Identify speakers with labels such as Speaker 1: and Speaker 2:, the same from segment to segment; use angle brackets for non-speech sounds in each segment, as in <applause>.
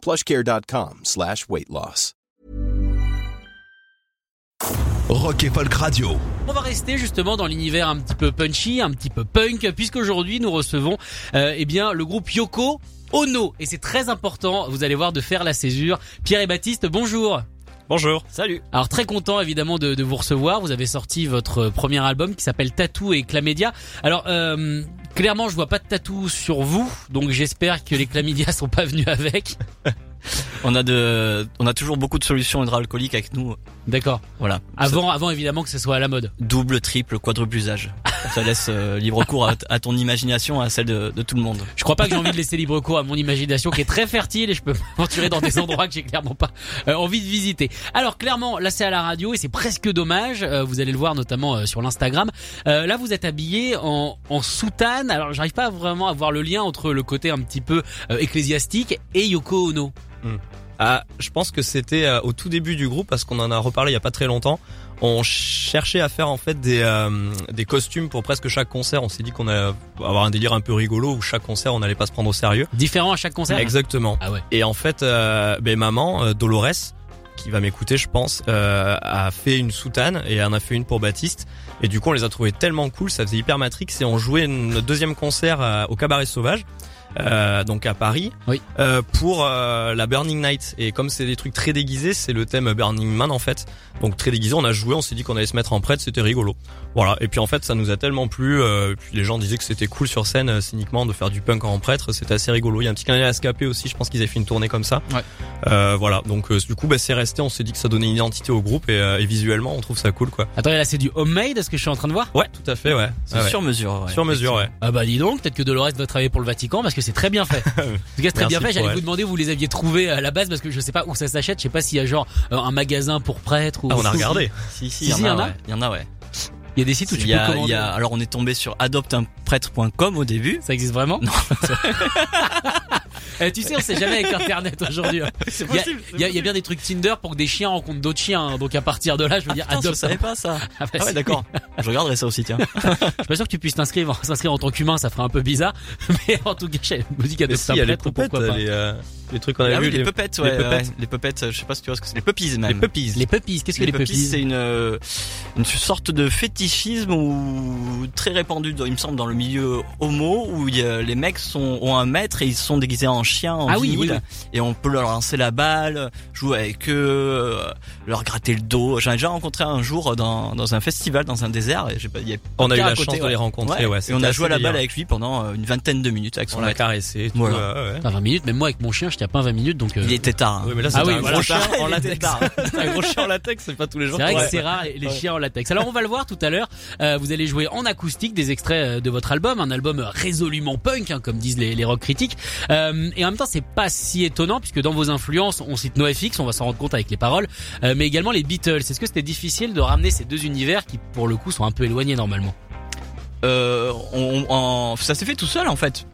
Speaker 1: plushcare.com slash weight loss.
Speaker 2: Rock et Folk Radio.
Speaker 3: On va rester justement dans l'univers un petit peu punchy, un petit peu punk, puisqu'aujourd'hui nous recevons euh, eh bien le groupe Yoko Ono. Et c'est très important, vous allez voir, de faire la césure. Pierre et Baptiste, bonjour
Speaker 4: Bonjour, salut.
Speaker 3: Alors très content évidemment de, de vous recevoir. Vous avez sorti votre premier album qui s'appelle Tattoo et Clamédia. Alors euh, clairement je vois pas de tatou sur vous, donc j'espère que les chlamydia sont pas venus avec. <laughs>
Speaker 4: On a de, on a toujours beaucoup de solutions hydroalcooliques avec nous.
Speaker 3: D'accord.
Speaker 4: Voilà.
Speaker 3: Avant, avant évidemment que ce soit à la mode.
Speaker 4: Double, triple, quadruple usage. Ça laisse euh, libre cours à, à ton imagination, à celle de, de tout le monde.
Speaker 3: Je crois pas que j'ai envie de laisser libre cours à mon imagination qui est très fertile et je peux m'aventurer dans des endroits que j'ai clairement pas euh, envie de visiter. Alors clairement, là c'est à la radio et c'est presque dommage. Euh, vous allez le voir notamment euh, sur l'Instagram. Euh, là vous êtes habillé en, en soutane. Alors j'arrive pas vraiment à voir le lien entre le côté un petit peu euh, ecclésiastique et Yoko Ono.
Speaker 5: Ah, je pense que c'était euh, au tout début du groupe parce qu'on en a reparlé il y a pas très longtemps. On cherchait à faire en fait des euh, des costumes pour presque chaque concert. On s'est dit qu'on allait avoir un délire un peu rigolo où chaque concert on n'allait pas se prendre au sérieux.
Speaker 3: Différent à chaque concert.
Speaker 5: Exactement.
Speaker 3: Ah ouais.
Speaker 5: Et en fait, euh, ben maman euh, Dolores qui va m'écouter, je pense, euh, a fait une soutane et en a fait une pour Baptiste. Et du coup, on les a trouvés tellement cool, ça faisait hyper Matrix. Et on jouait notre deuxième concert euh, au Cabaret Sauvage. Euh, donc à Paris
Speaker 3: Oui.
Speaker 5: euh, pour euh, la Burning Night. Et comme c'est des trucs très déguisés c'est le thème Burning Man en fait. Donc très déguisé on a joué on s'est dit qu'on allait se mettre en prêtre c'était rigolo voilà et puis en fait ça nous a tellement plu euh, puis les gens disaient que c'était cool sur scène euh, cyniquement de faire du punk en prêtre c'était assez rigolo il y a un petit d'œil à Scapé aussi je pense qu'ils avaient fait une tournée comme ça
Speaker 3: Ouais.
Speaker 5: euh, voilà donc euh, du coup bah, c'est resté on s'est dit que ça donnait une identité au groupe et, euh, et visuellement on trouve ça cool quoi
Speaker 3: Attendez là c'est du homemade, est-ce que je suis en train de voir?
Speaker 5: Ouais tout à fait ouais,
Speaker 4: C'est
Speaker 5: Ah ouais.
Speaker 4: sur mesure. ouais,
Speaker 5: sur mesure ouais
Speaker 3: Ah bah dis donc, peut-être que Dolores va travailler pour le Vatican parce que c'est très bien fait. <laughs> En tout cas, c'est très bien fait. J'allais vous demander où vous les aviez trouvés à la base parce que je sais pas où ça s'achète. Je sais pas s'il y a genre euh, un magasin pour prêtres ou.
Speaker 5: ah, on a regardé
Speaker 4: Si, si,
Speaker 3: Si,
Speaker 4: il
Speaker 3: si,
Speaker 4: y
Speaker 3: y
Speaker 4: en
Speaker 3: en
Speaker 4: a. Il y en a, ouais.
Speaker 3: Il y a des sites où tu
Speaker 4: y
Speaker 3: peux
Speaker 4: a,
Speaker 3: commander.
Speaker 4: y a, alors on est tombé sur adopteunprêtre.com au début.
Speaker 3: Ça existe vraiment
Speaker 4: Non. <laughs>
Speaker 3: Eh, tu sais, on sait jamais avec Internet aujourd'hui. hein.
Speaker 4: C'est
Speaker 3: Il y a, y y bien des trucs Tinder pour que des chiens rencontrent d'autres chiens. hein. Donc à partir de là, je veux dire,
Speaker 4: Putain, je
Speaker 3: adopte.
Speaker 4: savais pas ça. <laughs>
Speaker 3: Ah bah
Speaker 4: Ah ouais,
Speaker 3: si.
Speaker 4: d'accord. Je regarderai ça aussi, tiens. <laughs>
Speaker 3: Je suis pas sûr que tu puisses t'inscrire, s'inscrire en tant qu'humain, ça ferait un peu bizarre. Mais en tout cas, je me dis qu'adopte
Speaker 5: si
Speaker 3: un
Speaker 5: il y a les
Speaker 3: prêtre, pourquoi pas.
Speaker 5: Les, les trucs qu'on avait
Speaker 4: Ah
Speaker 5: vu
Speaker 4: oui, les ouais.
Speaker 5: les pupettes.
Speaker 4: ouais. Les pupettes, euh, je sais pas si tu vois ce que c'est. Les puppies même.
Speaker 5: les puppies
Speaker 3: Les puppies, qu'est-ce que les, puppies,
Speaker 4: c'est une euh, une sorte de fétichisme ou très répandu, dans- il me semble, dans le milieu homo où y a- les mecs sont ont un maître et ils sont déguisés en chien, en
Speaker 3: Ah oui,
Speaker 4: vinyle,
Speaker 3: oui,
Speaker 4: et on peut leur lancer la balle, jouer avec eux, euh, leur gratter le dos. J'en ai déjà rencontré un jour dans dans un festival dans un désert et j'ai pas, il y a
Speaker 5: on a eu la
Speaker 4: côté,
Speaker 5: chance de les rencontrer
Speaker 4: Ouais.
Speaker 5: ouais,
Speaker 4: et on a joué à la balle avec lui pendant une vingtaine de minutes avec son
Speaker 5: on l'a caressé tout,
Speaker 4: Voilà.
Speaker 5: ouais, ouais.
Speaker 3: Pas 20 minutes, même moi avec mon chien, je tiens pas 20 minutes, donc. euh,
Speaker 4: Il était tard. hein.
Speaker 5: Oui, mais là,
Speaker 3: Ah oui,
Speaker 5: un
Speaker 3: voilà,
Speaker 5: gros <laughs> chien en latex. <laughs> un gros chien en latex, c'est pas tous les jours.
Speaker 3: C'est vrai
Speaker 5: Ouais.
Speaker 3: que c'est rare les, les chiens en latex. Alors on va le voir tout à l'heure. Euh, vous allez jouer en acoustique des extraits euh, de votre album, un album résolument punk, hein, comme disent les, les rock critiques. Euh, et en même temps, c'est pas si étonnant puisque dans vos influences, on cite NoFX, on va s'en rendre compte avec les paroles, euh, mais également les Beatles. Est-ce que c'était difficile de ramener ces deux univers qui, pour le coup, sont un peu éloignés normalement?
Speaker 4: Euh, on, on- ça s'est fait tout seul en fait.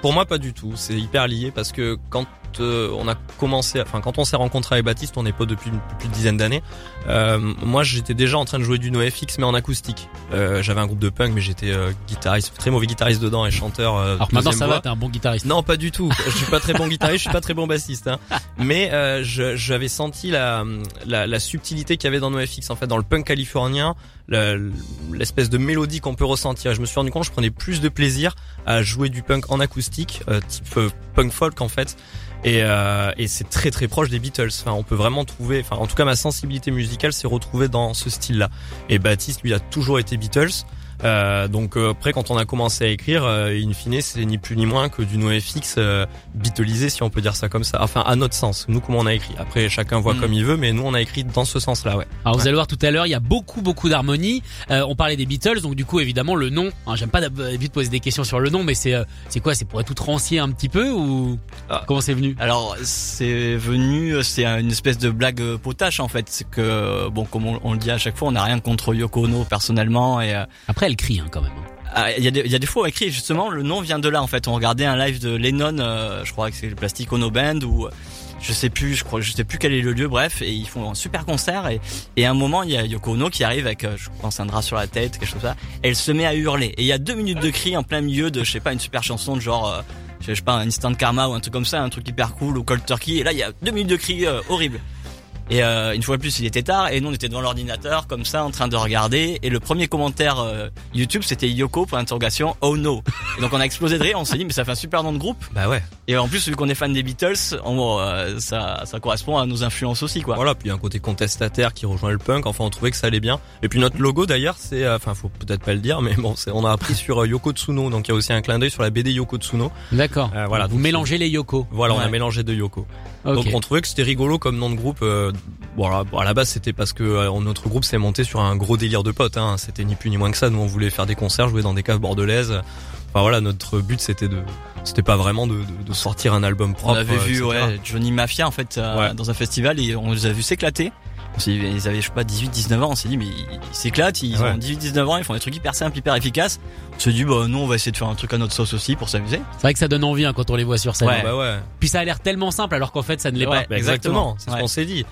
Speaker 5: Pour moi, pas du tout. C'est hyper lié parce que quand euh, on a commencé, enfin quand on s'est rencontré avec Baptiste, on est pas depuis une, plus de dizaine d'années. Euh, moi, j'étais déjà en train de jouer du NoFX mais en acoustique. Euh, J'avais un groupe de punk, mais j'étais euh, guitariste, très mauvais guitariste dedans et chanteur. euh,
Speaker 3: Alors maintenant, ça
Speaker 5: voix.
Speaker 3: va, t'es un bon guitariste.
Speaker 5: Non, pas du tout. Je suis pas très bon guitariste, je suis pas très bon bassiste. Hein. Mais euh, j'avais senti la, la, la subtilité qu'il y avait dans NoFX, en fait, dans le punk californien, l'espèce de mélodie qu'on peut ressentir. Et je me suis rendu compte, que je prenais plus de plaisir à jouer du punk en acoustique, euh, type euh, punk folk en fait. Et, euh, et c'est très très proche des Beatles. Enfin, on peut vraiment trouver, enfin, en tout cas, ma sensibilité musicale s'est retrouvée dans ce style-là. Et Baptiste, lui, a toujours été Beatles. Euh, donc euh, après quand on a commencé à écrire, euh, in fine c'est ni plus ni moins que du NoFX euh, bitolisé si on peut dire ça comme ça. Enfin à notre sens, nous comment on a écrit. Après chacun voit
Speaker 3: Mm.
Speaker 5: comme il veut, mais nous on a écrit dans ce sens-là, ouais.
Speaker 3: Alors vous allez voir tout à l'heure, il y a beaucoup beaucoup d'harmonie. Euh, on parlait des Beatles, donc du coup évidemment le nom. hein, J'aime pas d'hab- vite poser des questions sur le nom, mais c'est euh, c'est quoi? C'est pour être outrancier un petit peu ou
Speaker 4: Ah.
Speaker 3: comment c'est venu?
Speaker 4: Alors c'est venu, c'est une espèce de blague euh, potache en fait. C'est que bon, comme on, on le dit à chaque fois, on n'a rien contre Yoko Ono personnellement et euh,
Speaker 3: Après hein, quand même. hein.
Speaker 4: ah, il y a des y a fois écrit justement le nom vient de là en fait. On regardait un live de Lennon, euh, je crois que c'est le Plastic Ono Band ou euh, je sais plus, je crois, je sais plus quel est le lieu. Bref, et ils font un super concert et et à un moment il y a Yoko Ono qui arrive avec, euh, je pense un drap sur la tête, quelque chose comme ça. Elle se met à hurler et il y a deux minutes de cris en plein milieu de je sais pas une super chanson de genre euh, je sais pas un Instant Karma ou un truc comme ça, un truc hyper cool ou Cold Turkey. Et là il y a deux minutes de cris euh, horribles. Et euh, une fois de plus, il était tard et nous on était devant l'ordinateur comme ça en train de regarder et le premier commentaire euh, YouTube c'était Yoko pour interrogation oh no. Et donc on a explosé de rire, on s'est dit mais ça fait un super nom de groupe
Speaker 5: Bah ouais.
Speaker 4: et en plus vu qu'on est fan des Beatles, on, euh, ça ça correspond à nos influences aussi quoi.
Speaker 5: Voilà, puis il y a un côté contestataire qui rejoint le punk. Enfin, on trouvait que ça allait bien. Et puis notre logo d'ailleurs, c'est, euh, enfin, faut peut-être pas le dire, mais bon, on a appris sur euh, Yoko Tsuno. Donc il y a aussi un clin d'œil sur la BD Yoko Tsuno.
Speaker 3: D'accord.
Speaker 5: Euh, voilà,
Speaker 3: Vous
Speaker 5: donc,
Speaker 3: mélangez les Yoko.
Speaker 5: Voilà, on a mélangé deux Yoko. Donc on trouvait que c'était rigolo comme nom de groupe. Euh, bon, à la base c'était parce que euh, notre groupe s'est monté sur un gros délire de potes. Hein. C'était ni plus ni moins que ça. Nous on voulait faire des concerts, jouer dans des caves bordelaises. Enfin voilà, notre but c'était de, c'était pas vraiment de, de, de sortir un album propre.
Speaker 4: on avait
Speaker 5: euh,
Speaker 4: vu
Speaker 5: etc.
Speaker 4: ouais Johnny Mafia en fait euh,
Speaker 5: Ouais.
Speaker 4: dans un festival et on les a vus s'éclater. On s'est dit, Ils avaient je sais pas 18 19 ans, on s'est dit mais ils s'éclatent, ils
Speaker 5: Ouais.
Speaker 4: ont 18 19 ans, ils font des trucs hyper simples, hyper efficaces. On s'est dit bah nous on va essayer de faire un truc à notre sauce aussi pour s'amuser.
Speaker 3: C'est vrai que ça donne envie hein, quand on les voit sur scène.
Speaker 4: Ouais.
Speaker 5: Bah ouais.
Speaker 3: Puis ça a l'air tellement simple alors qu'en fait ça ne l'est
Speaker 4: Ouais.
Speaker 3: pas.
Speaker 5: Bah,
Speaker 4: exactement.
Speaker 5: c'est ce qu'on s'est dit.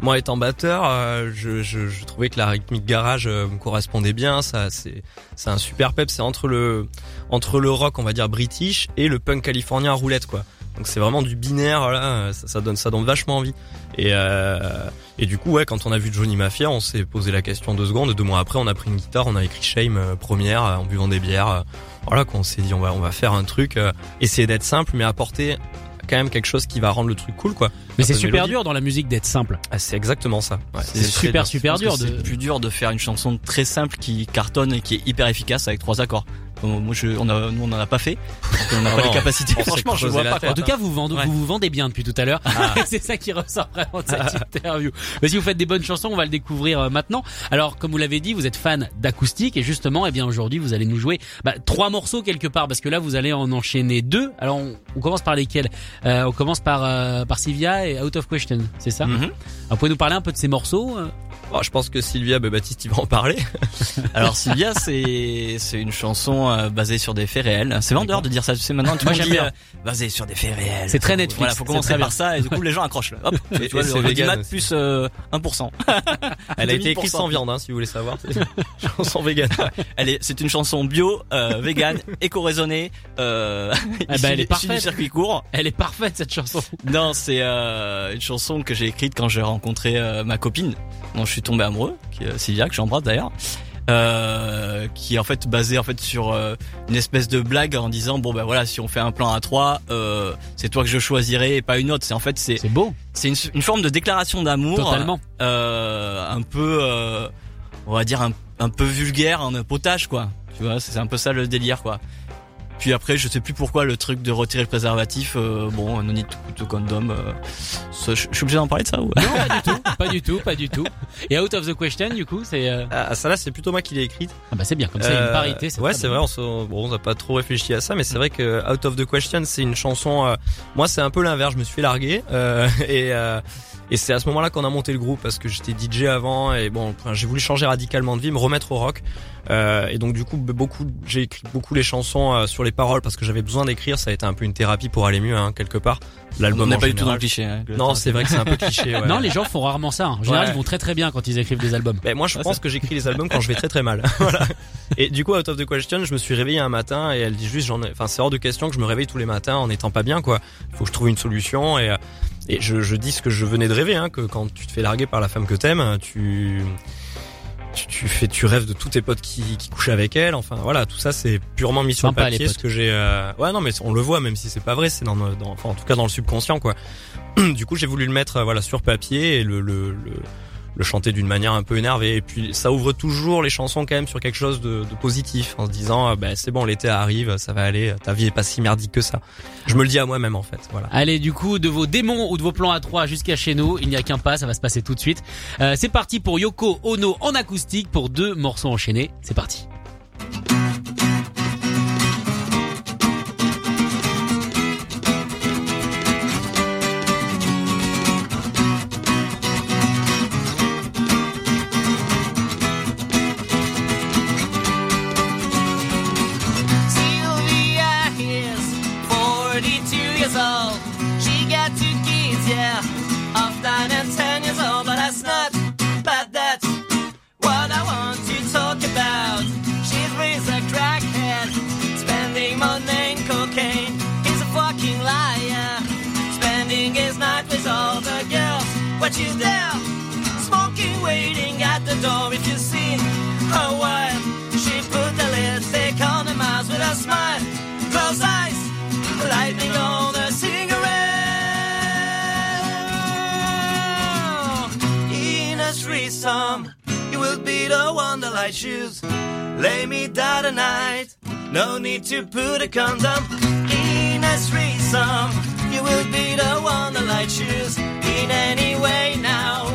Speaker 5: Moi, étant batteur, euh, je, je, je trouvais que la rythmique garage euh, me correspondait bien. Ça, c'est, c'est un super pep. C'est entre le, entre le rock, on va dire british, et le punk californien à roulette, quoi. Donc c'est vraiment du binaire. Là, ça, ça donne, ça donne vachement envie. Et, euh, et du coup, ouais, quand on a vu Johnny Mafia, on s'est posé la question deux secondes. Deux mois après, on a pris une guitare, on a écrit Shame euh, première euh, en buvant des bières. euh, voilà, qu'on s'est dit, on va, on va faire un truc, euh, essayer d'être simple, mais apporter quand même quelque chose qui va rendre le truc cool, quoi.
Speaker 3: Mais c'est super
Speaker 5: mélodie.
Speaker 3: dur dans la musique d'être simple.
Speaker 5: Ah, c'est exactement ça. Ouais,
Speaker 3: C'est super, super dur de-
Speaker 4: C'est plus dur de faire une chanson très simple qui cartonne et qui est hyper efficace avec trois accords. Bon, moi, je, on a, nous, on en a pas fait. On n'a pas
Speaker 5: Non,
Speaker 4: les capacités. Franchement, je vois pas.
Speaker 5: tête.
Speaker 3: En tout cas, vous vendez,
Speaker 4: Ouais.
Speaker 3: vous vous vendez bien depuis tout à l'heure.
Speaker 5: Ah. <laughs>
Speaker 3: c'est ça qui ressort vraiment de cette interview. Mais si vous faites des bonnes chansons, on va le découvrir euh, maintenant. Alors, comme vous l'avez dit, vous êtes fan d'acoustique et justement, eh bien aujourd'hui, vous allez nous jouer bah, trois morceaux quelque part parce que là, vous allez en enchaîner deux. Alors, on, on commence par lesquels? Euh, On commence par euh, par Sylvia et Out of Question, c'est ça?
Speaker 4: Mhm.
Speaker 3: Alors, Vous pouvez nous parler un peu de ces morceaux
Speaker 5: Bon, je pense que Sylvia bah, Baptiste il va en parler. <laughs>
Speaker 4: Alors Sylvia, c'est c'est une chanson euh, basée sur des faits réels. C'est vendeur de dire ça. Tu sais maintenant, tout
Speaker 3: Moi,
Speaker 4: le monde
Speaker 3: j'aime
Speaker 4: dit
Speaker 3: bien.
Speaker 4: euh, basée sur des faits réels.
Speaker 3: C'est très Netflix,
Speaker 4: Voilà, faut
Speaker 3: c'est
Speaker 4: commencer
Speaker 3: très
Speaker 4: par
Speaker 3: bien.
Speaker 4: ça et du coup les gens accrochent. Hop,
Speaker 5: Et-
Speaker 4: tu vois,
Speaker 5: et
Speaker 4: le
Speaker 5: c'est vegan aussi.
Speaker 4: plus euh, 1%.
Speaker 5: Elle <laughs> a été écrite
Speaker 4: 2000%.
Speaker 5: sans viande, hein, si vous voulez savoir. <laughs> Chanson vegan.
Speaker 4: Elle est, c'est une chanson bio, euh, vegan, éco-raisonnée, euh,
Speaker 3: ben,
Speaker 4: issue
Speaker 3: elle est
Speaker 4: du-
Speaker 3: parfaite.
Speaker 4: circuit court.
Speaker 3: Elle est parfaite cette chanson.
Speaker 4: Non, c'est euh, une chanson que j'ai écrite quand j'ai rencontré euh, ma copine, dont je suis tombé amoureux, qui est euh, Sylvia, que j'embrasse d'ailleurs. Euh, qui est en fait basée en fait sur euh, une espèce de blague en disant bon ben voilà si on fait un plan à trois euh, c'est toi que je choisirai et pas une autre c'est en fait c'est
Speaker 3: C'est beau,
Speaker 4: c'est une, une forme de déclaration d'amour
Speaker 3: totalement.
Speaker 4: un peu on va dire un, un peu vulgaire en potage quoi tu vois c'est un peu ça le délire quoi puis après je sais plus pourquoi le truc de retirer le préservatif euh, bon no need to condom euh, je suis obligé d'en parler de ça ou?
Speaker 3: Non, pas du tout, pas du tout, pas du tout. Et Out of the Question, du coup, c'est euh,
Speaker 5: Ah, ça là, c'est plutôt moi qui l'ai écrite.
Speaker 3: ah bah c'est bien comme ça, il y a une parité. c'est
Speaker 5: ouais, c'est vrai. On, se- bon, on n'a pas trop réfléchi à ça, mais c'est vrai que Out of the Question, c'est une chanson. euh, moi, c'est un peu l'inverse. Je me suis fait larguer euh, <laughs> et euh, et c'est à ce moment-là qu'on a monté le groupe parce que j'étais DJ avant et bon, enfin, j'ai voulu changer radicalement de vie, me remettre au rock. Euh, et donc du coup, beaucoup, j'ai écrit beaucoup les chansons euh, sur les paroles parce que j'avais besoin d'écrire. Ça a été un peu une thérapie pour aller mieux, hein, quelque part. L'album
Speaker 4: n'est pas du tout dans le cliché hein,
Speaker 5: Non, c'est vrai que c'est un peu cliché. <laughs> Ouais.
Speaker 3: Non, les gens font rarement ça. En général,
Speaker 5: Ouais.
Speaker 3: ils vont très très bien quand ils écrivent des albums.
Speaker 5: Ben moi je pense que j'écris les albums quand je vais très très mal. <laughs> voilà. Et du coup Out of the Question, je me suis réveillé un matin et elle dit juste j'en ai enfin c'est hors de question que je me réveille tous les matins en étant pas bien quoi. Il faut que je trouve une solution et euh, et je, je dis ce que je venais de rêver hein, que quand tu te fais larguer par la femme que t'aimes, tu tu, tu fais tu rêves de tous tes potes qui, qui couchent avec elle. Enfin voilà tout ça c'est purement mis sur le papier ce que j'ai euh, ouais non mais on le voit même si c'est pas vrai c'est dans enfin en tout cas dans le subconscient quoi. <clears throat> Du coup j'ai voulu le mettre euh, voilà sur papier et le le, le le chanter d'une manière un peu énervée. Et puis ça ouvre toujours les chansons quand même sur quelque chose de, positif, en se disant euh, bah, c'est bon, l'été arrive, ça va aller, ta vie est pas si merdique que ça. Je me le dis à moi-même en fait. Voilà.
Speaker 3: Allez, du coup, de vos démons ou de vos plans à trois jusqu'à chez nous, il n'y a qu'un pas, ça va se passer tout de suite. Euh, c'est parti pour Yoko Ono en acoustique pour deux morceaux enchaînés. C'est parti.
Speaker 6: Be the one that I choose. Lay me down tonight, no need to put a condom. In a threesome, you will be the one that I choose. In any way now,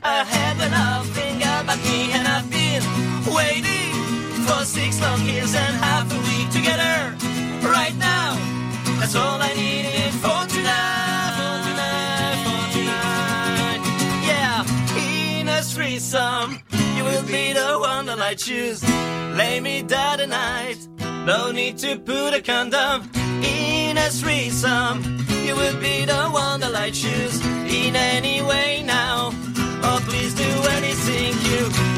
Speaker 6: shaking her head when about me, and I've been waiting for six long years and half a week to get her right now. That's all I needed for tonight, for tonight, for tonight. Yeah, in a threesome, you will be the one that I choose. Lay me down tonight, no need to put a condom. In a threesome, you will be the one that I choose. In any way now, anything you.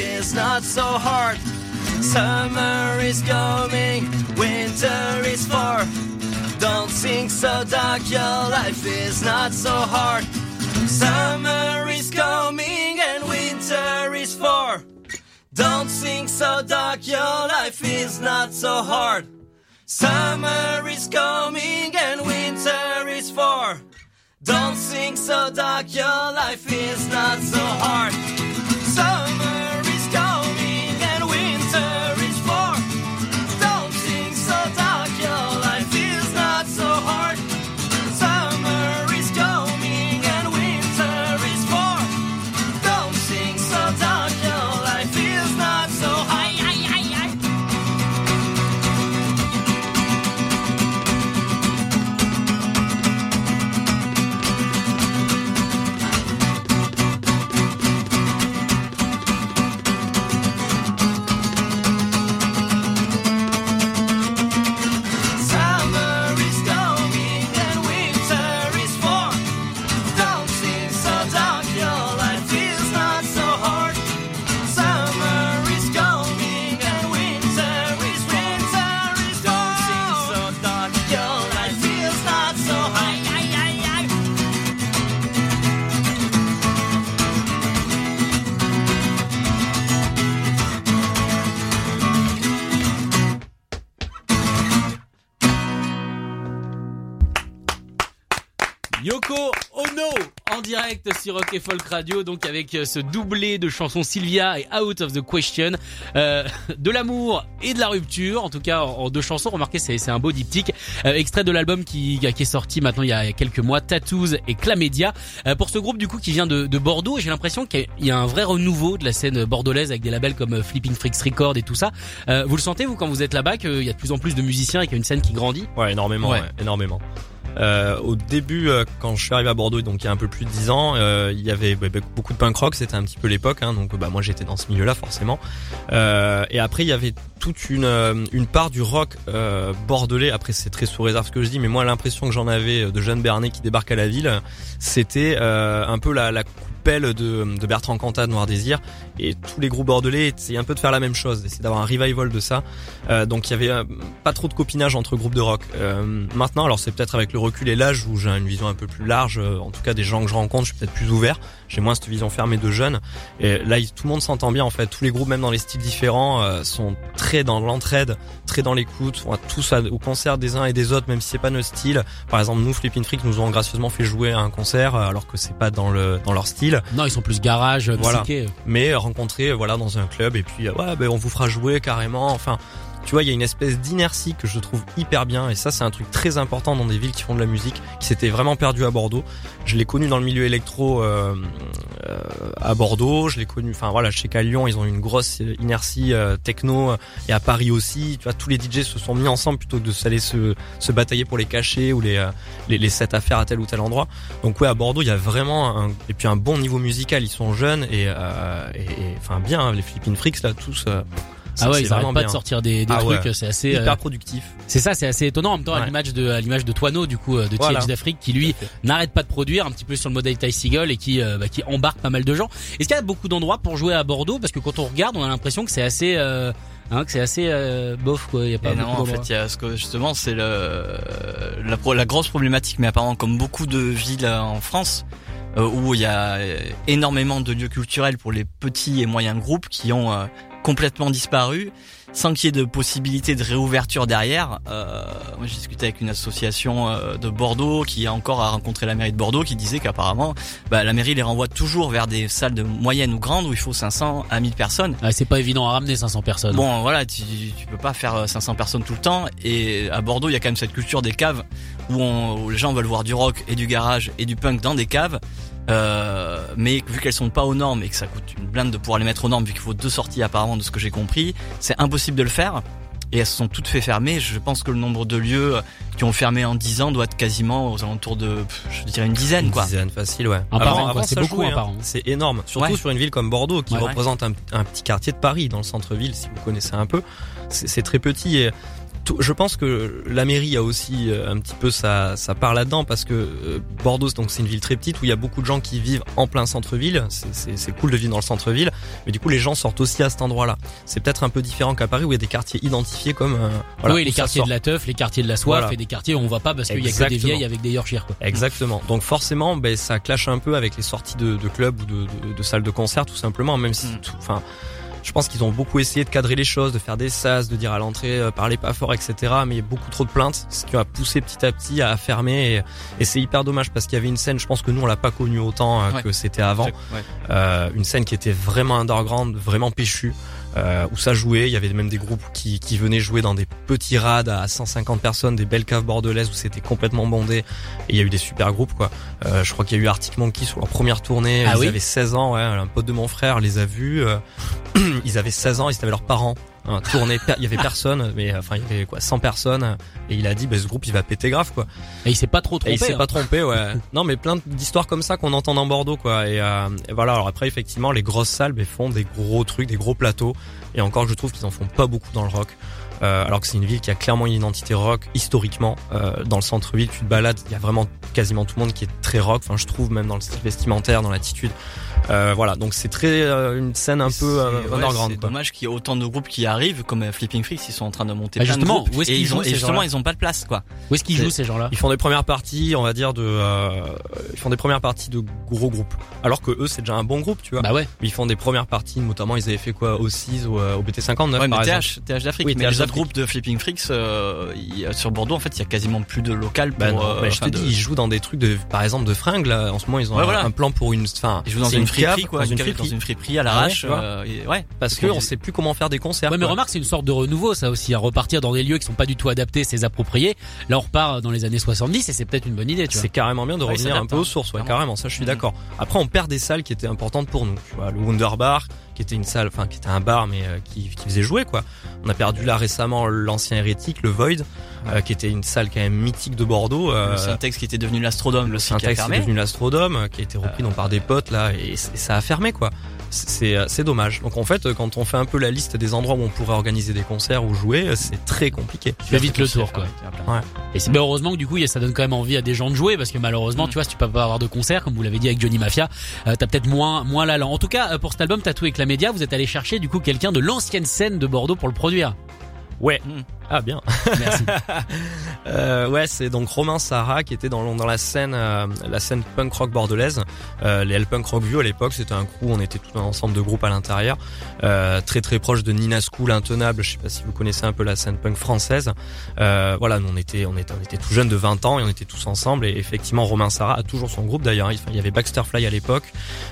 Speaker 6: Is not so hard. Summer is coming, winter is far. Don't think so dark, your life is not so hard. Summer is coming and winter is far. Don't think so dark, your life is not so hard. Summer is coming and winter is far. Don't think so dark, your life is not so hard.
Speaker 3: Direct sur Rock et Folk Radio, donc avec euh, ce doublé de chansons Sylvia et Out of the Question, euh, de l'amour et de la rupture, en tout cas en, deux chansons. Remarquez, c'est un beau diptyque, euh, extrait de l'album qui, qui est sorti maintenant il y a quelques mois, Tattoos et Clamédia. Euh, pour ce groupe du coup qui vient de, de Bordeaux, j'ai l'impression qu'il y a un vrai renouveau de la scène bordelaise avec des labels comme euh, Flipping Freaks Record et tout ça. Euh, vous le sentez vous quand vous êtes là-bas qu'il y a de plus en plus de musiciens et qu'il y a une scène qui grandit?
Speaker 5: Ouais, énormément,
Speaker 3: Ouais.
Speaker 5: ouais, énormément. Euh, au début, euh, quand je suis arrivé à Bordeaux, donc il y a un peu plus de 10 ans, euh, il y avait bah, beaucoup de punk rock, c'était un petit peu l'époque, hein, donc bah moi j'étais dans ce milieu-là forcément. Euh, et après il y avait toute une euh, une part du rock bordelais. Après c'est très sous réserve ce que je dis, mais moi l'impression que j'en avais de jeunes Bernet qui débarquent à la ville, c'était un peu la, la de, Bertrand Cantat de Noir Désir. Et tous les groupes bordelais essayaient un peu de faire la même chose, d'essayer d'avoir un revival de ça. Euh, donc il y avait euh, pas trop de copinage entre groupes de rock. Euh, maintenant, alors c'est peut-être avec le recul et l'âge où j'ai une vision un peu plus large. en tout cas, des gens que je rencontre, je suis peut-être plus ouvert. J'ai moins cette vision fermée de jeunes. Et là, tout le monde s'entend bien. En fait, tous les groupes, même dans les styles différents, euh, sont très dans l'entraide, très dans l'écoute. On va tous au concert des uns et des autres, même si c'est pas notre style. Par exemple, nous, Flippin' Freak, nous ont gracieusement fait jouer à un concert, euh, alors que c'est pas dans le dans leur style.
Speaker 3: Non, ils sont plus garage,
Speaker 5: Voilà.
Speaker 3: psyché.
Speaker 5: Mais euh, rencontrer, euh, voilà, dans un club et puis euh, ouais, ben on vous fera jouer carrément. Enfin, tu vois, il y a une espèce d'inertie que je trouve hyper bien et ça c'est un truc très important dans des villes qui font de la musique, qui s'était vraiment perdu à Bordeaux. Je l'ai connu dans le milieu électro euh, euh, à Bordeaux, je l'ai connu, enfin voilà, je sais qu'à Lyon ils ont une grosse inertie euh, techno et à Paris aussi. Tu vois, tous les DJ se sont mis ensemble plutôt que de s'aller se, se batailler pour les cachets ou les, euh, les les sets à faire à tel ou tel endroit. Donc ouais, à Bordeaux il y a vraiment un, et puis un bon niveau musical. Ils sont jeunes et euh, et, et, enfin bien hein, les Flippin' Freaks là tous.
Speaker 3: Ah ouais, ils arrêtent pas
Speaker 5: bien.
Speaker 3: de sortir des, des
Speaker 5: Ah
Speaker 3: trucs,
Speaker 5: ouais.
Speaker 3: c'est assez.
Speaker 5: hyper
Speaker 3: euh,
Speaker 5: productif.
Speaker 3: C'est ça, c'est assez étonnant en même temps à l'image de à l'image de Toano du coup euh, de
Speaker 5: Voilà.
Speaker 3: TH d'Afrique qui lui n'arrête pas de produire un petit peu sur le modèle Ty Seagull et qui euh, bah, qui embarque pas mal de gens. Est-ce qu'il y a beaucoup d'endroits pour jouer à Bordeaux? Parce que quand on regarde, on a l'impression que c'est assez euh, hein, que c'est assez euh, bof quoi, il y a pas
Speaker 4: non, en fait, il y a ce que justement, c'est le la, la grosse problématique, mais apparemment comme beaucoup de villes en France, euh, où il y a énormément de lieux culturels pour les petits et moyens groupes qui ont euh, complètement disparu, sans qu'il y ait de possibilité de réouverture derrière. Euh, moi, j'ai discuté avec une association euh, de Bordeaux qui a encore à rencontrer la mairie de Bordeaux, qui disait qu'apparemment, bah, la mairie les renvoie toujours vers des salles de moyennes ou grandes où il faut 500 à 1000 personnes.
Speaker 3: Ah, c'est pas évident à ramener 500 personnes.
Speaker 4: Bon, voilà, tu, tu peux pas faire euh, 500 personnes tout le temps. Et à Bordeaux, il y a quand même cette culture des caves où, on- où les gens veulent voir du rock et du garage et du punk dans des caves. Euh, mais vu qu'elles sont pas aux normes et que ça coûte une blinde de pouvoir les mettre aux normes, vu qu'il faut deux sorties apparemment de ce que j'ai compris, c'est impossible de le faire. Et elles se sont toutes fait fermer. Je pense que le nombre de lieux qui ont fermé en 10 ans doit être quasiment aux alentours de, je dirais une dizaine,
Speaker 5: Une
Speaker 4: quoi.
Speaker 5: dizaine facile, ouais.
Speaker 3: Un par an, quoi. C'est beaucoup,
Speaker 5: hein.
Speaker 3: par.
Speaker 5: C'est énorme. Surtout
Speaker 4: Ouais.
Speaker 5: sur une ville comme Bordeaux, qui
Speaker 4: Ouais, ouais.
Speaker 5: représente un, un petit quartier de Paris dans le centre-ville, si vous connaissez un peu. C'est très petit et je pense que la mairie a aussi euh, un petit peu sa, sa part là-dedans parce que euh, Bordeaux, donc c'est une ville très petite où il y a beaucoup de gens qui vivent en plein centre-ville. C'est- cool de vivre dans le centre-ville, mais du coup les gens sortent aussi à cet endroit-là. C'est peut-être un peu différent qu'à Paris où il y a des quartiers identifiés comme euh, voilà,
Speaker 3: oui, les quartiers de la teuf, les quartiers de la soif
Speaker 5: Voilà.
Speaker 3: et des quartiers où on va pas parce qu'il y a que des vieilles avec des Yorkshire quoi.
Speaker 5: Exactement. Donc forcément, ben ça clash un peu avec les sorties de, de clubs ou de, de, de salles de concert, tout simplement. Même si,
Speaker 4: Mm.
Speaker 5: Je pense qu'ils ont beaucoup essayé de cadrer les choses, de faire des sas, de dire à l'entrée euh, parlez pas fort, etc. Mais il y a beaucoup trop de plaintes, ce qui a poussé petit à petit à fermer. Et, et c'est hyper dommage parce qu'il y avait une scène, je pense que nous on l'a pas connue autant euh,
Speaker 4: Ouais.
Speaker 5: que c'était avant.
Speaker 4: Ouais.
Speaker 5: Euh, une scène qui était vraiment underground, vraiment péchue, euh, où ça jouait. Il y avait même des groupes qui, qui venaient jouer dans des petits rades à 150 personnes, des belles caves bordelaises où c'était complètement bondé. Et il y a eu des super groupes quoi. Euh, je crois qu'il y a eu Arctic Monkey sur leur première tournée.
Speaker 3: Ah
Speaker 5: ils
Speaker 3: oui
Speaker 5: avaient 16 ans. Ouais, un pote de mon frère les a vus. euh, <clears throat> ils avaient 16 ans. Ils avaient leurs parents. Hein, tourné, il y avait personne, mais enfin il y avait quoi 100 personnes et il a dit bah, ce groupe il va péter grave quoi.
Speaker 3: Et il s'est pas trop
Speaker 5: Et
Speaker 3: trompé.
Speaker 5: il s'est
Speaker 3: hein.
Speaker 5: pas trompé, ouais. <laughs> non, mais plein d'histoires comme ça qu'on entend dans Bordeaux, quoi. Et, euh, et voilà. Alors après, effectivement, les grosses salles ben, font des gros trucs, des gros plateaux. Et encore, je trouve qu'ils en font pas beaucoup dans le rock. Euh, alors que c'est une ville qui a clairement une identité rock historiquement. Euh, dans le centre-ville, tu te balades, il y a vraiment quasiment tout le monde qui est très rock. Enfin, je trouve même dans le style vestimentaire, dans l'attitude. Euh, voilà, donc c'est très euh, une scène un peu euh,
Speaker 4: ouais,
Speaker 5: underground.
Speaker 4: C'est dommage qu'il y ait autant de groupes qui arrivent, comme euh, Flipping Freaks, ils sont en train de monter
Speaker 3: Bah,
Speaker 4: plein
Speaker 3: justement,
Speaker 4: de groupes.
Speaker 3: où est-ce qu'ils
Speaker 4: ils
Speaker 3: jouent,
Speaker 4: ont,
Speaker 3: ces
Speaker 4: et justement, ils ont pas de place, quoi.
Speaker 3: Où est-ce qu'ils jouent ces gens-là
Speaker 5: Ils font des premières parties, on va dire de, euh, ils font des premières parties de gros groupes. Alors que eux, c'est déjà un bon groupe, tu vois.
Speaker 3: Bah ouais.
Speaker 5: Ils font des premières parties, notamment ils avaient fait quoi au 6 ou euh, au BT59
Speaker 4: Ouais, mais
Speaker 5: par.
Speaker 4: TH, TH d'Afrique.
Speaker 5: Oui,
Speaker 4: mais
Speaker 5: TH
Speaker 4: les autres groupes de Flipping Freaks, euh, il y a- sur Bordeaux, en fait, il y a quasiment plus de local pour.
Speaker 5: Bah non,
Speaker 4: euh,
Speaker 5: mais je te dis, ils jouent dans des trucs de, par exemple, de fringues. Là, en ce moment, ils ont
Speaker 4: Ouais,
Speaker 5: un,
Speaker 4: voilà.
Speaker 5: un plan pour une, enfin,
Speaker 4: Ils jouent dans une friperie, quoi.
Speaker 5: dans
Speaker 4: une
Speaker 5: friperie.
Speaker 4: dans une friperie à
Speaker 5: Ah ouais,
Speaker 4: l'arrache.
Speaker 5: tu vois.
Speaker 4: euh, ouais.
Speaker 5: Parce
Speaker 4: qu'on
Speaker 5: que on sait plus comment faire des concerts.
Speaker 3: Ouais, mais
Speaker 5: quoi.
Speaker 3: remarque, c'est une sorte de renouveau, ça aussi, à repartir dans des lieux qui sont pas du tout adaptés, c'est approprié. Là, on repart dans les années 70 et c'est peut-être une bonne idée, tu vois.
Speaker 5: C'est carrément bien de
Speaker 4: Ouais,
Speaker 5: revenir un peu aux sources, ouais, carrément, ça je suis
Speaker 4: Mhm.
Speaker 5: d'accord. Après, on perd des salles qui étaient importantes pour nous. Tu vois, le Wunderbar, qui était une salle, enfin, qui était un bar, mais euh, qui, qui faisait jouer, quoi. On a perdu là récemment l'ancien hérétique, le Void, euh, qui était une salle quand même mythique de Bordeaux. euh,
Speaker 4: Le Syntex qui était devenu l'Astrodome,
Speaker 5: le
Speaker 4: aussi, qui a
Speaker 5: syntaxe est
Speaker 4: fermé.
Speaker 5: devenu l'Astrodome, euh, qui a été repris donc par des potes là, et, ça a fermé quoi. C'est euh, c'est dommage. Donc en fait, quand on fait un peu la liste des endroits où on pourrait organiser des concerts ou jouer, euh, c'est très compliqué.
Speaker 3: Tu vite le tour, quoi. Et c'est bien heureusement que du coup, ça donne quand même envie à des gens de jouer parce que malheureusement,
Speaker 4: Mm.
Speaker 3: tu vois, si tu peux pas avoir de concert, comme vous l'avez dit avec Johnny Mafia, euh, t'as peut-être moins, moins l'allant. En tout cas, euh, pour cet album Tattoo avec la média, vous êtes allé chercher du coup quelqu'un de l'ancienne scène de Bordeaux pour le produire.
Speaker 5: Ouais. Ah bien.
Speaker 3: Merci. <laughs>
Speaker 5: Euh, ouais, c'est donc Romain Sarah qui était dans, dans la scène, euh, la scène punk rock bordelaise. Euh, les L Punk Rock View à l'époque, c'était un crew, on était tout un ensemble de groupes à l'intérieur, euh, très très proche de Nina School, intenable. Je sais pas si vous connaissez un peu la scène punk française. Euh, voilà, nous on était, on était, on était tout jeunes de 20 ans et on était tous ensemble. Et effectivement, Romain Sarah a toujours son groupe d'ailleurs. Il y avait Baxter Fly à l'époque.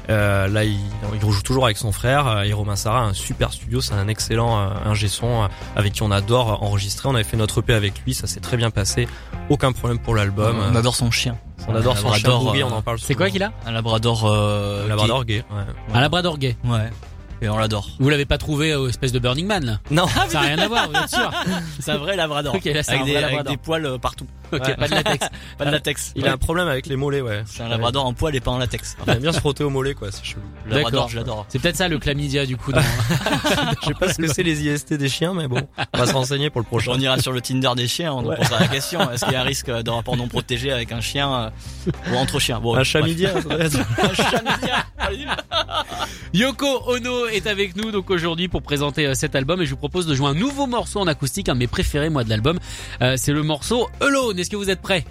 Speaker 5: Euh, là, il, il rejoue toujours avec son frère. Et Romain Sarah a un super studio, c'est un excellent ingé son avec qui on adore enregistrer. On avait fait notre EP avec lui, ça s'est très bien passé. Aucun problème pour l'album.
Speaker 4: On adore son chien.
Speaker 5: On adore son chien
Speaker 4: Labrador,
Speaker 5: Boogie,
Speaker 4: euh,
Speaker 5: on en parle
Speaker 3: C'est quoi qu'il a
Speaker 4: Un labrador. Euh,
Speaker 5: Un Labrador gay. Ouais.
Speaker 3: Un Labrador gay.
Speaker 4: Ouais. Et on l'adore.
Speaker 3: Vous l'avez pas trouvé au espèce de Burning Man là
Speaker 5: Non.
Speaker 3: Ça n'a rien à voir, vous êtes sûr
Speaker 4: C'est un vrai labrador.
Speaker 3: Ok, là c'est un
Speaker 4: avec, des,
Speaker 3: vrai
Speaker 4: avec
Speaker 3: Labrador.
Speaker 4: des poils euh, partout. <laughs>
Speaker 3: Ok,
Speaker 5: Ouais.
Speaker 3: pas de latex.
Speaker 4: Pas de latex.
Speaker 5: Il a un problème avec les mollets, ouais.
Speaker 4: C'est un labrador en poil et pas en latex. <laughs>
Speaker 5: Il aime bien se frotter aux mollets, quoi. C'est chelou.
Speaker 4: Le labrador,
Speaker 3: D'accord.
Speaker 4: je l'adore.
Speaker 3: C'est peut-être ça le chlamydia du coup. Dans... <laughs>
Speaker 5: Je sais pas ce que c'est les IST des chiens, mais bon, on va se renseigner pour le prochain.
Speaker 4: On ira sur le Tinder des chiens, on nous posera la question. Est-ce qu'il y a un risque de rapport non protégé avec un chien euh, ou entre chiens? Bon,
Speaker 5: Un être.
Speaker 4: Un. Allez,
Speaker 3: Yoko Ono est avec nous donc aujourd'hui pour présenter euh, cet album et je vous propose de jouer un nouveau morceau en acoustique, un de mes préférés moi de l'album. Euh, c'est le morceau Alone. Est-ce que vous êtes prêts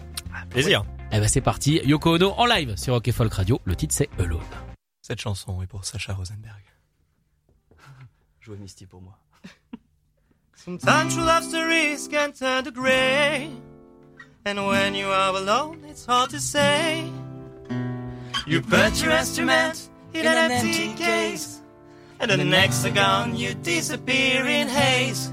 Speaker 5: Plaisir.
Speaker 3: Eh ben c'est parti. Yoko Ono en live sur Rock Folk Radio. Le titre c'est Alone.
Speaker 5: Cette chanson est pour Sacha Rosenberg. <laughs>
Speaker 4: Jouez Misty pour moi. <laughs>
Speaker 6: Sometimes true love's the risk and turn to gray. And when you are alone, it's hard to say. You put your instrument in an empty case. And the next second you disappear in haze.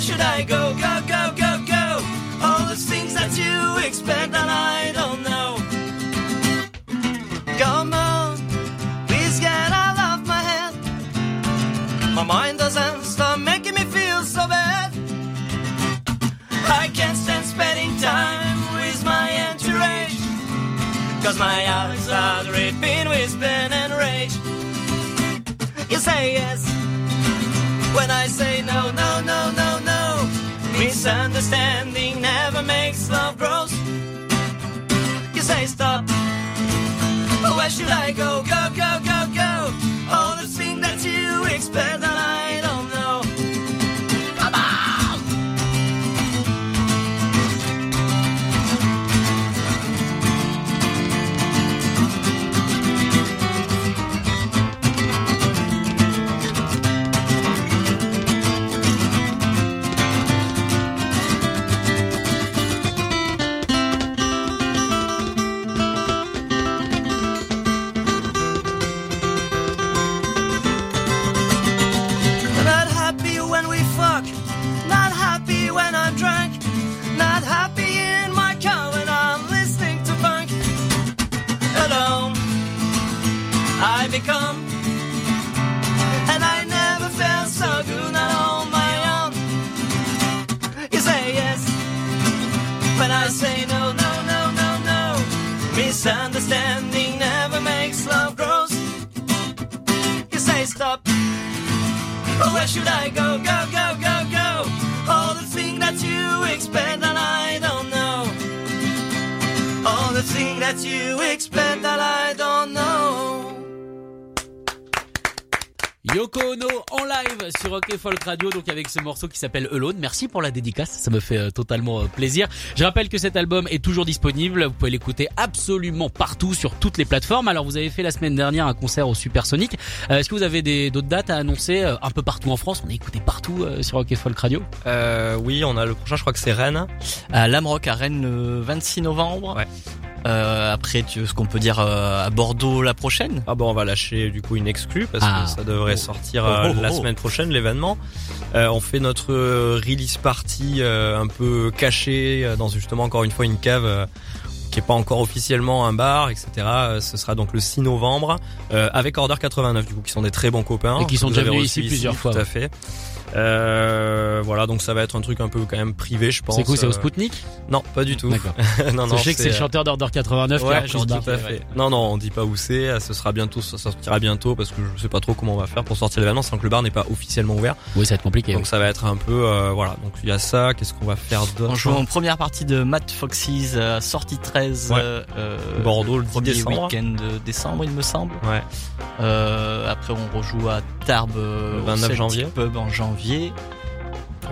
Speaker 6: Where should I go? Go, go, go, go. All the things that you expect and I don't know. Come on, please get out of my head. My mind doesn't stop making me feel so bad. I can't stand spending time with my entourage. Cause my eyes are dripping with pain and rage. You say yes Misunderstanding never makes love grows. You say stop. Where should I go? Go, go, go, go. All the things that you expect that I
Speaker 3: sur Rock et Folk Radio, donc avec ce morceau qui s'appelle Alone. Merci pour la dédicace, ça me fait euh, totalement euh, plaisir. Je rappelle que cet album est toujours disponible, vous pouvez l'écouter absolument partout sur toutes les plateformes. Alors vous avez fait la semaine dernière un concert au Supersonic. Euh, Est-ce que vous avez des d'autres dates à annoncer un peu partout en France? On est écouté partout sur Rock et Folk Radio.
Speaker 5: Euh, oui, on a le prochain, je crois que c'est Rennes.
Speaker 4: À Lamrock à Rennes le 26 novembre.
Speaker 5: Ouais.
Speaker 4: Euh, après, tu, ce qu'on peut dire euh, à Bordeaux la prochaine?
Speaker 5: Ah bon, on va lâcher du coup une exclue parce
Speaker 3: Ah.
Speaker 5: que ça devrait sortir
Speaker 3: Oh,
Speaker 5: euh,
Speaker 3: oh, oh,
Speaker 5: la semaine prochaine l'événement. Euh, on fait notre euh, release party euh, un peu caché dans justement encore une fois une cave euh, qui est pas encore officiellement un bar, etc. Ce sera donc le 6 novembre euh, avec Order 89 du coup qui sont des très bons copains
Speaker 3: Et qui sont déjà venus ici plusieurs fois,
Speaker 5: Tout à fait. Euh, voilà donc ça va être un truc un peu quand même privé je pense.
Speaker 3: C'est cool, c'est au
Speaker 5: Euh,
Speaker 3: Spoutnik
Speaker 5: Non, pas du tout.
Speaker 3: D'accord. <laughs>
Speaker 5: non non.
Speaker 3: Je sais que c'est le
Speaker 5: euh,
Speaker 3: chanteur d'Order 89 qui a
Speaker 5: Ouais,
Speaker 3: bar.
Speaker 5: tout à fait. Non, non, on dit pas où c'est. euh, Ce sera bientôt, ça sortira bientôt parce que je sais pas trop comment on va faire pour sortir l'événement, sans que le bar n'est pas officiellement ouvert.
Speaker 3: Oui, ça va être compliqué.
Speaker 5: Donc ça va être un peu, euh, voilà. Donc il y a ça. Qu'est-ce qu'on va faire d'autre
Speaker 4: On joue en première partie de Matt Foxy's euh, sortie 13
Speaker 5: Ouais.
Speaker 4: euh, euh,
Speaker 5: Bordeaux le 10
Speaker 4: premier
Speaker 5: décembre.
Speaker 4: week-end de décembre il me semble.
Speaker 5: Ouais.
Speaker 4: Euh, après on rejoue à Tarbes
Speaker 5: Le
Speaker 4: au
Speaker 5: 29
Speaker 4: Celtic
Speaker 5: janvier.
Speaker 4: Pub en janvier.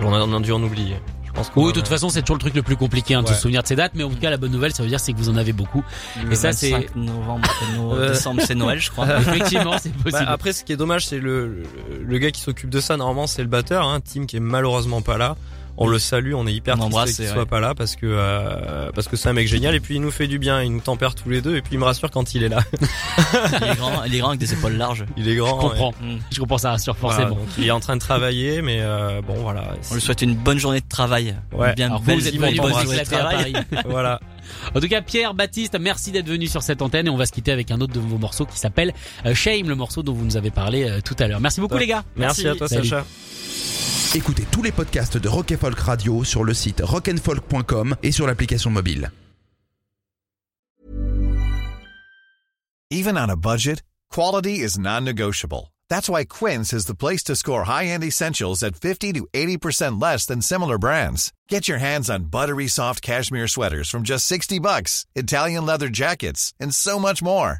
Speaker 5: On a, on a dû en oublier. Je pense qu'on
Speaker 3: Oui, de toute
Speaker 5: a-
Speaker 3: façon, c'est toujours le truc le plus compliqué hein, de
Speaker 5: Ouais.
Speaker 3: se souvenir de ces dates, mais en tout cas, la bonne nouvelle, ça veut dire c'est que vous en avez beaucoup.
Speaker 4: Le
Speaker 3: Et ça, c'est-
Speaker 4: 25 novembre,
Speaker 5: Euh.
Speaker 4: décembre c'est Noël je crois. <laughs>
Speaker 3: Effectivement, c'est
Speaker 5: Bah,
Speaker 3: possible.
Speaker 5: après, ce qui est dommage, c'est le, le, le gars qui s'occupe de ça. Normalement, c'est le batteur, hein, Tim, qui est malheureusement pas là. On le salue, on est hyper triste qu'il soit pas là parce que euh, parce que c'est un mec génial et puis il nous fait du bien, il nous tempère tous les deux et puis il me rassure quand il est là. <laughs>
Speaker 4: il est grand, il est grand avec des épaules larges.
Speaker 5: Il est grand.
Speaker 3: Je comprends.
Speaker 4: Mm.
Speaker 3: Je comprends ça rassure
Speaker 5: Voilà,
Speaker 3: forcément.
Speaker 5: donc il est en train de travailler, mais euh, bon voilà.
Speaker 4: On lui souhaite une bonne journée de travail.
Speaker 5: Ouais.
Speaker 4: Bien
Speaker 3: Alors,
Speaker 4: belle
Speaker 3: vous venus vous
Speaker 4: journée de travail. <laughs>
Speaker 3: Paris.
Speaker 5: voilà.
Speaker 3: En tout cas, Pierre, Baptiste, merci d'être venu sur cette antenne et on va se quitter avec un autre de vos morceaux qui s'appelle euh, Shame, le morceau dont vous nous avez parlé tout à l'heure. Merci beaucoup
Speaker 5: Ouais.
Speaker 3: les gars.
Speaker 5: Merci, à toi
Speaker 3: Salut.
Speaker 5: Sacha.
Speaker 2: Écoutez tous les podcasts de Rock Folk Radio sur le site rockandfolk.com et sur l'application mobile.
Speaker 7: Even on a budget, quality is non-negotiable. That's why Quince is the place to score high-end essentials at 50 to 80% less than similar brands. Get your hands on buttery soft cashmere sweaters from just 60 bucks, Italian leather jackets, and so much more.